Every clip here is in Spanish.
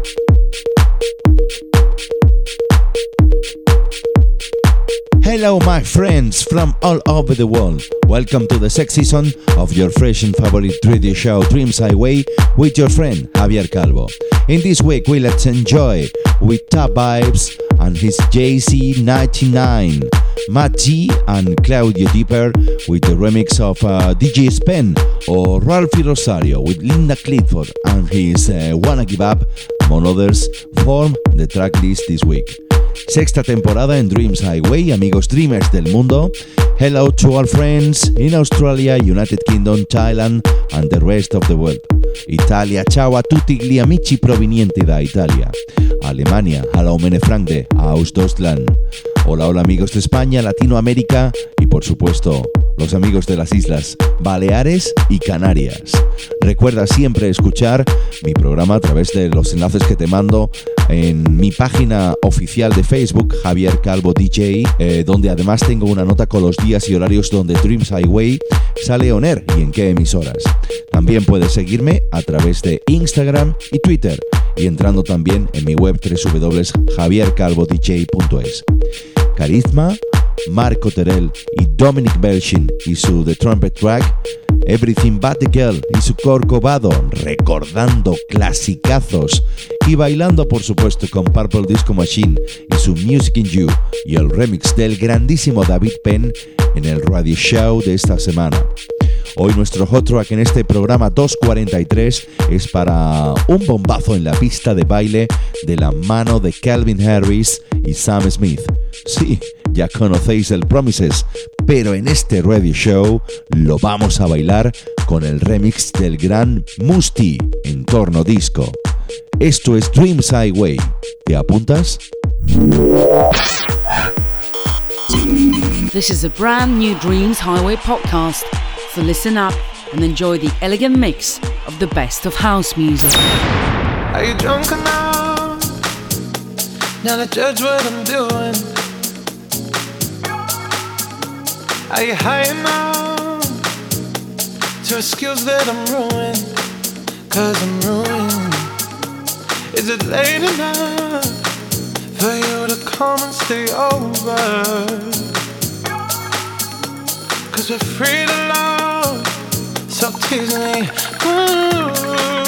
Thank you. Hello, my friends from all over the world. Welcome to the sixth season of your fresh and favorite radio show Dreams Highway with your friend Javier Calvo. In this week, we let's enjoy with Top Vibes and his JC99, Matt G and Claudio Dipper with the remix of uh, DJ Spen or Ralphie Rosario with Linda Clifford and his uh, Wanna Give Up, among others, form the track list this week. Sexta temporada en Dreams Highway, amigos dreamers del mundo. Hello to all friends in Australia, United Kingdom, Thailand and the rest of the world. Italia, ciao a tutti gli amici provenienti da Italia. Alemania, hallo meine Freunde aus Deutschland. Hola, hola amigos de España, Latinoamérica y por supuesto los amigos de las islas Baleares y Canarias. Recuerda siempre escuchar mi programa a través de los enlaces que te mando en mi página oficial de Facebook, Javier Calvo DJ, eh, donde además tengo una nota con los días y horarios donde Dreams Highway sale on air y en qué emisoras. También puedes seguirme a través de Instagram y Twitter y entrando también en mi web www.javiercalvodj.es. Carisma, Marco Terel y Dominic Belchin y su The Trumpet Track, Everything But the Girl y su Corcovado, recordando clasicazos y bailando por supuesto con Purple Disco Machine y su Music in You y el remix del grandísimo David Penn en el radio show de esta semana. Hoy nuestro hot track en este programa 243 es para un bombazo en la pista de baile de la mano de Calvin Harris y Sam Smith. Sí, ya conocéis el Promises, pero en este radio show lo vamos a bailar con el remix del gran Musti en torno disco. Esto es Dreams Highway. ¿Te apuntas? This is a brand new Dreams Highway podcast. So listen up and enjoy the elegant mix of the best of house music. Are you drunk enough now to judge what I'm doing? Are you high enough to skills that I'm ruined? Cause I'm ruined. Is it late enough for you to come and stay over? Cause we're free to love, so tease me. Ooh.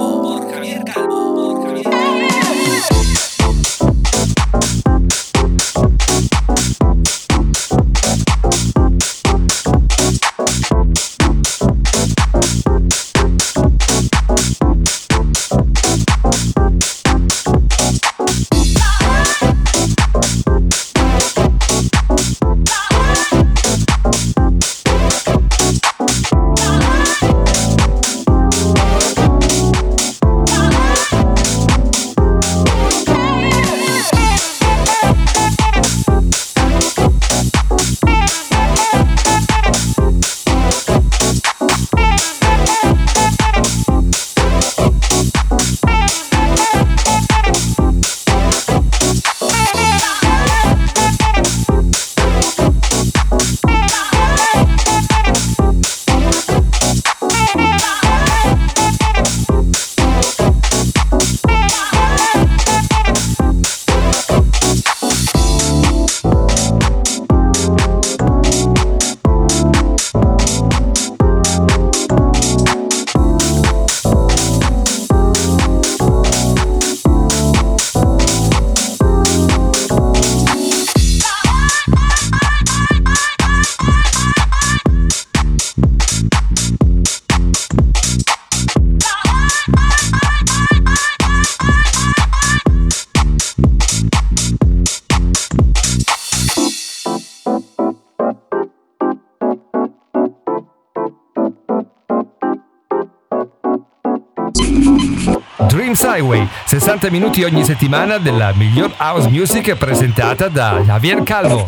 Highway, 60 minuti ogni settimana della miglior house music presentata da Javier Calvo.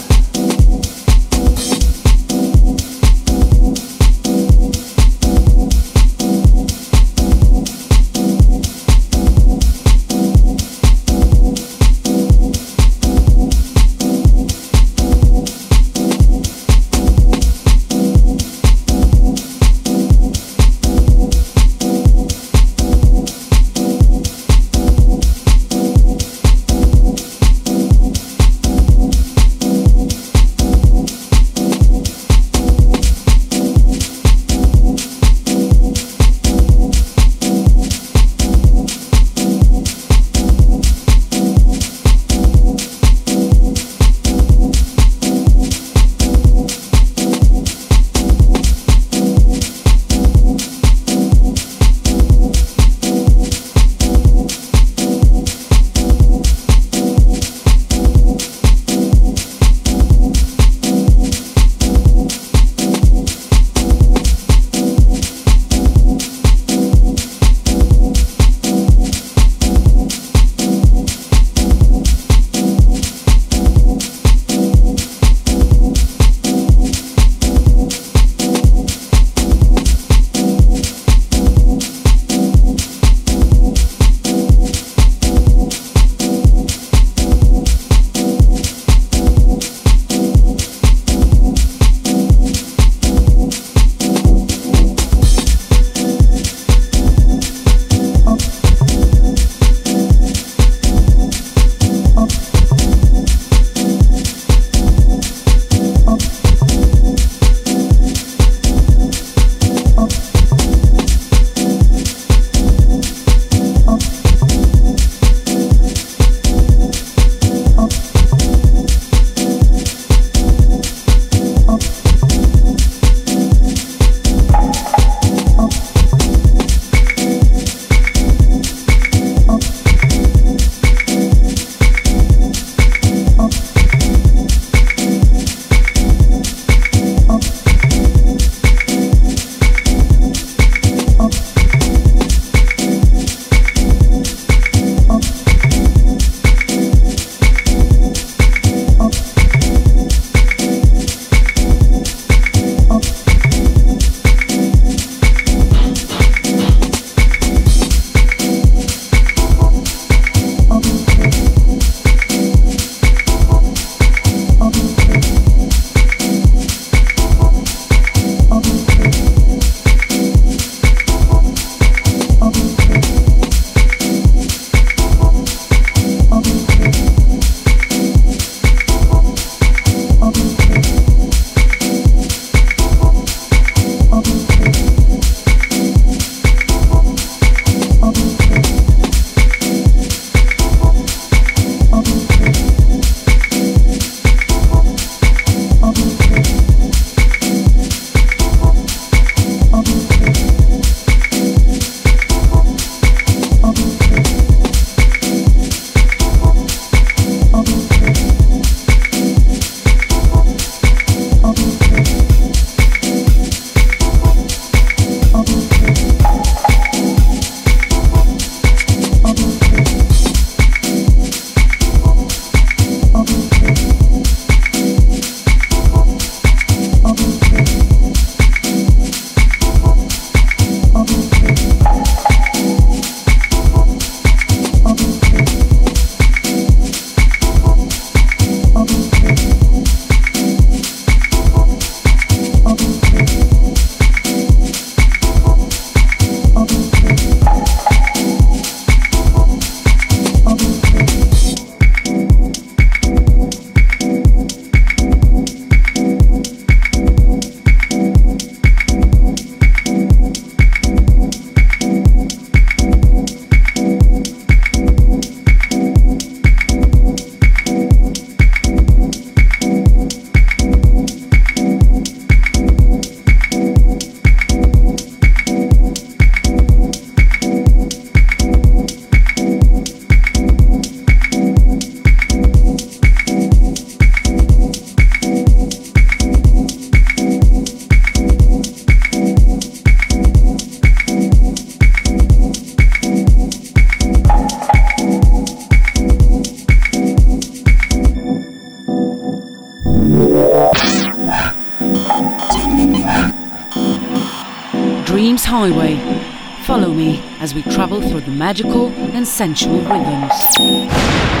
Magical and sensual rhythms.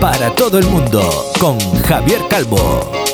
Para todo el mundo con Javier Calvo.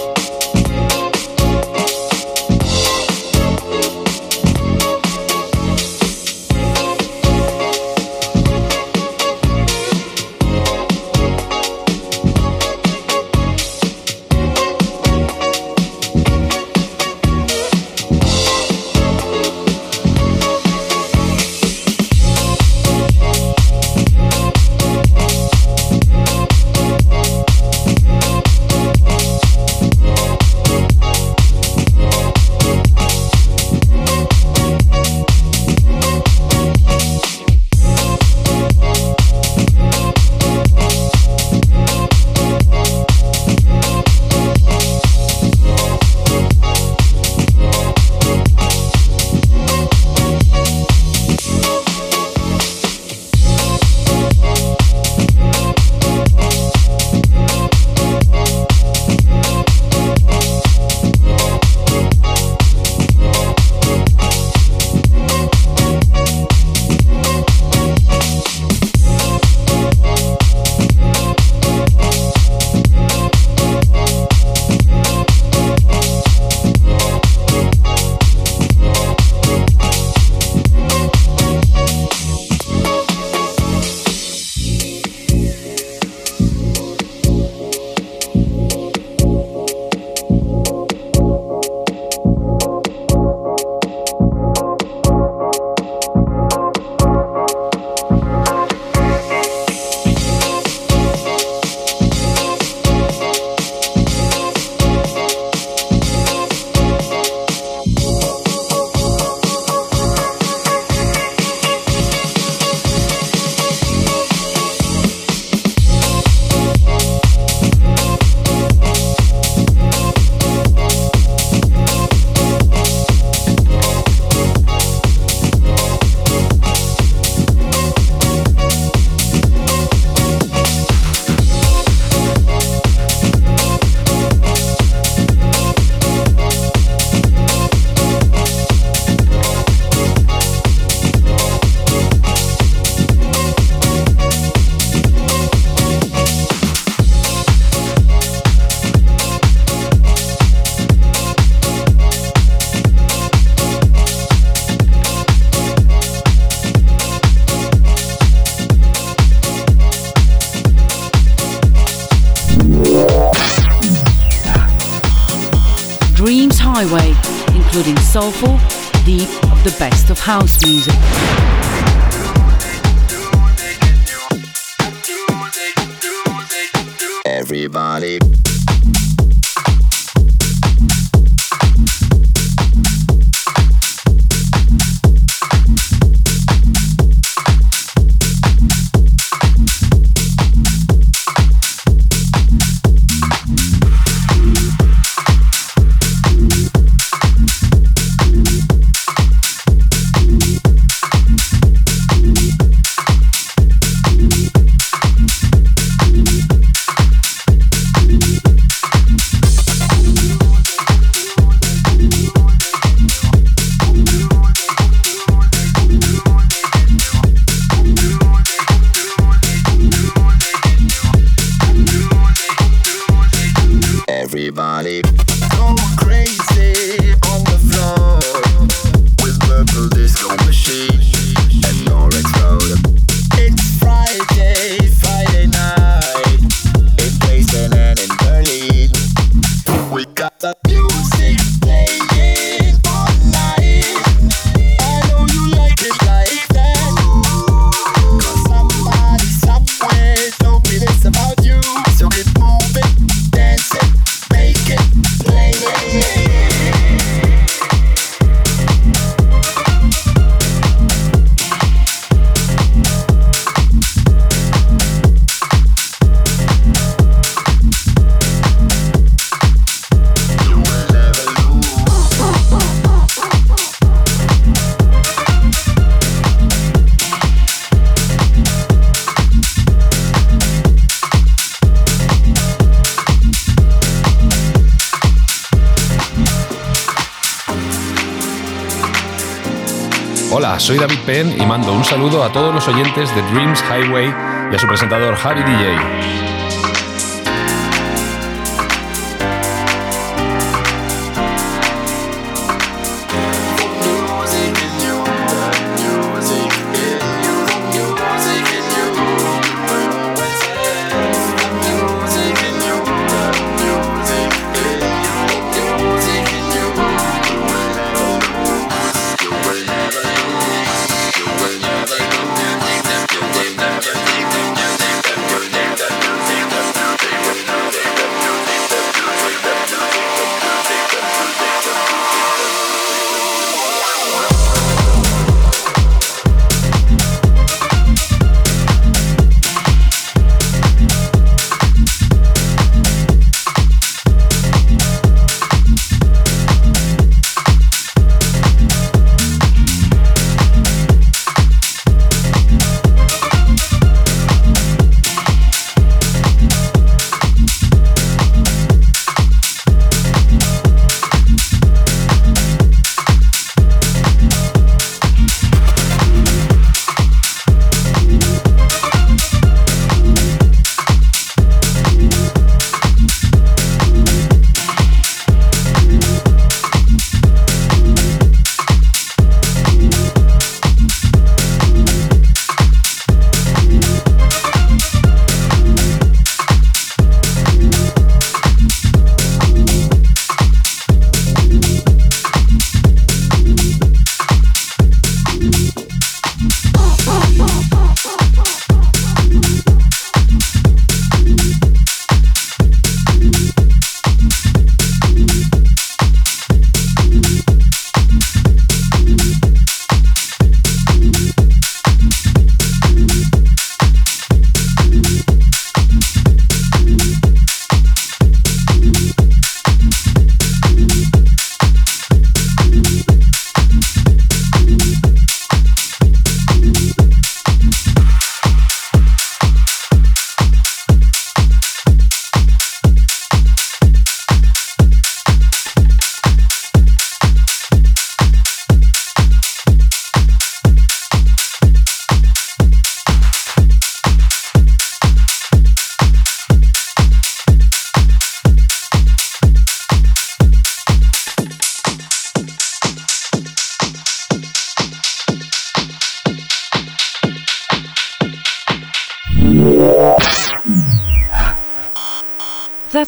Soulful, deep of the best of house music. Everybody. Everybody Soy David Penn y mando un saludo a todos los oyentes de Dreams Highway y a su presentador Javi DJ.